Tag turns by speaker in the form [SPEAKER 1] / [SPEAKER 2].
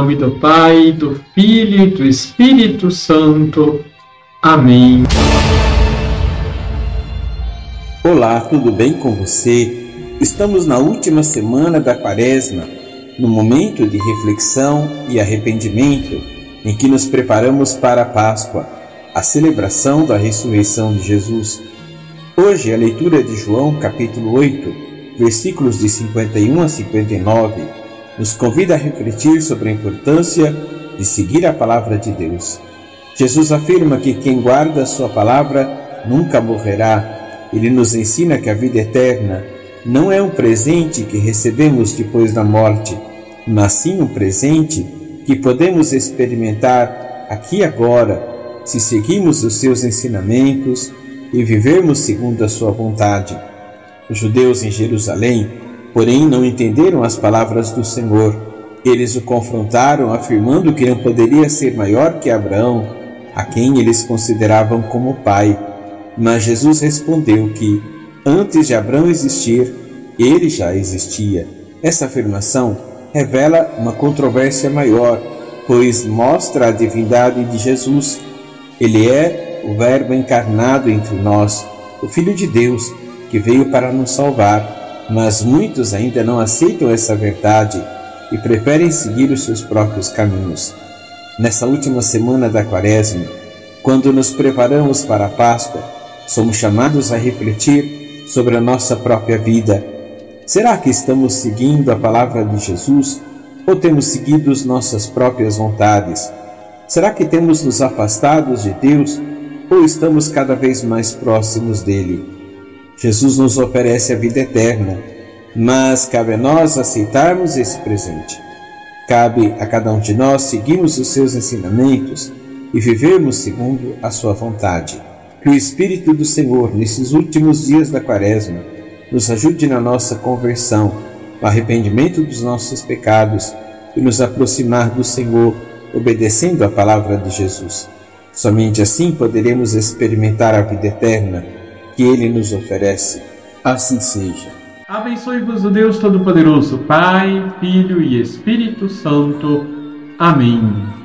[SPEAKER 1] nome do Pai, do Filho e do Espírito Santo. Amém.
[SPEAKER 2] Olá, tudo bem com você? Estamos na última semana da Quaresma, no momento de reflexão e arrependimento em que nos preparamos para a Páscoa, a celebração da ressurreição de Jesus. Hoje a leitura de João, capítulo 8, versículos de 51 a 59, nos convida a refletir sobre a importância de seguir a palavra de Deus. Jesus afirma que quem guarda a sua palavra nunca morrerá ele nos ensina que a vida eterna não é um presente que recebemos depois da morte, mas sim um presente que podemos experimentar aqui e agora, se seguirmos os seus ensinamentos e vivermos segundo a sua vontade. Os judeus em Jerusalém, porém, não entenderam as palavras do Senhor. Eles o confrontaram, afirmando que não poderia ser maior que Abraão, a quem eles consideravam como pai. Mas Jesus respondeu que, antes de Abraão existir, ele já existia. Essa afirmação revela uma controvérsia maior, pois mostra a divindade de Jesus. Ele é o Verbo encarnado entre nós, o Filho de Deus, que veio para nos salvar. Mas muitos ainda não aceitam essa verdade e preferem seguir os seus próprios caminhos. Nessa última semana da Quaresma, quando nos preparamos para a Páscoa, somos chamados a refletir sobre a nossa própria vida. Será que estamos seguindo a palavra de Jesus ou temos seguido as nossas próprias vontades? Será que temos nos afastados de Deus ou estamos cada vez mais próximos dele? Jesus nos oferece a vida eterna, mas cabe a nós aceitarmos esse presente. Cabe a cada um de nós seguirmos os seus ensinamentos e vivermos segundo a sua vontade. Que o Espírito do Senhor, nesses últimos dias da Quaresma, nos ajude na nossa conversão, no arrependimento dos nossos pecados e nos aproximar do Senhor, obedecendo a palavra de Jesus. Somente assim poderemos experimentar a vida eterna que Ele nos oferece. Assim seja.
[SPEAKER 1] Abençoe-vos o Deus Todo-Poderoso, Pai, Filho e Espírito Santo. Amém.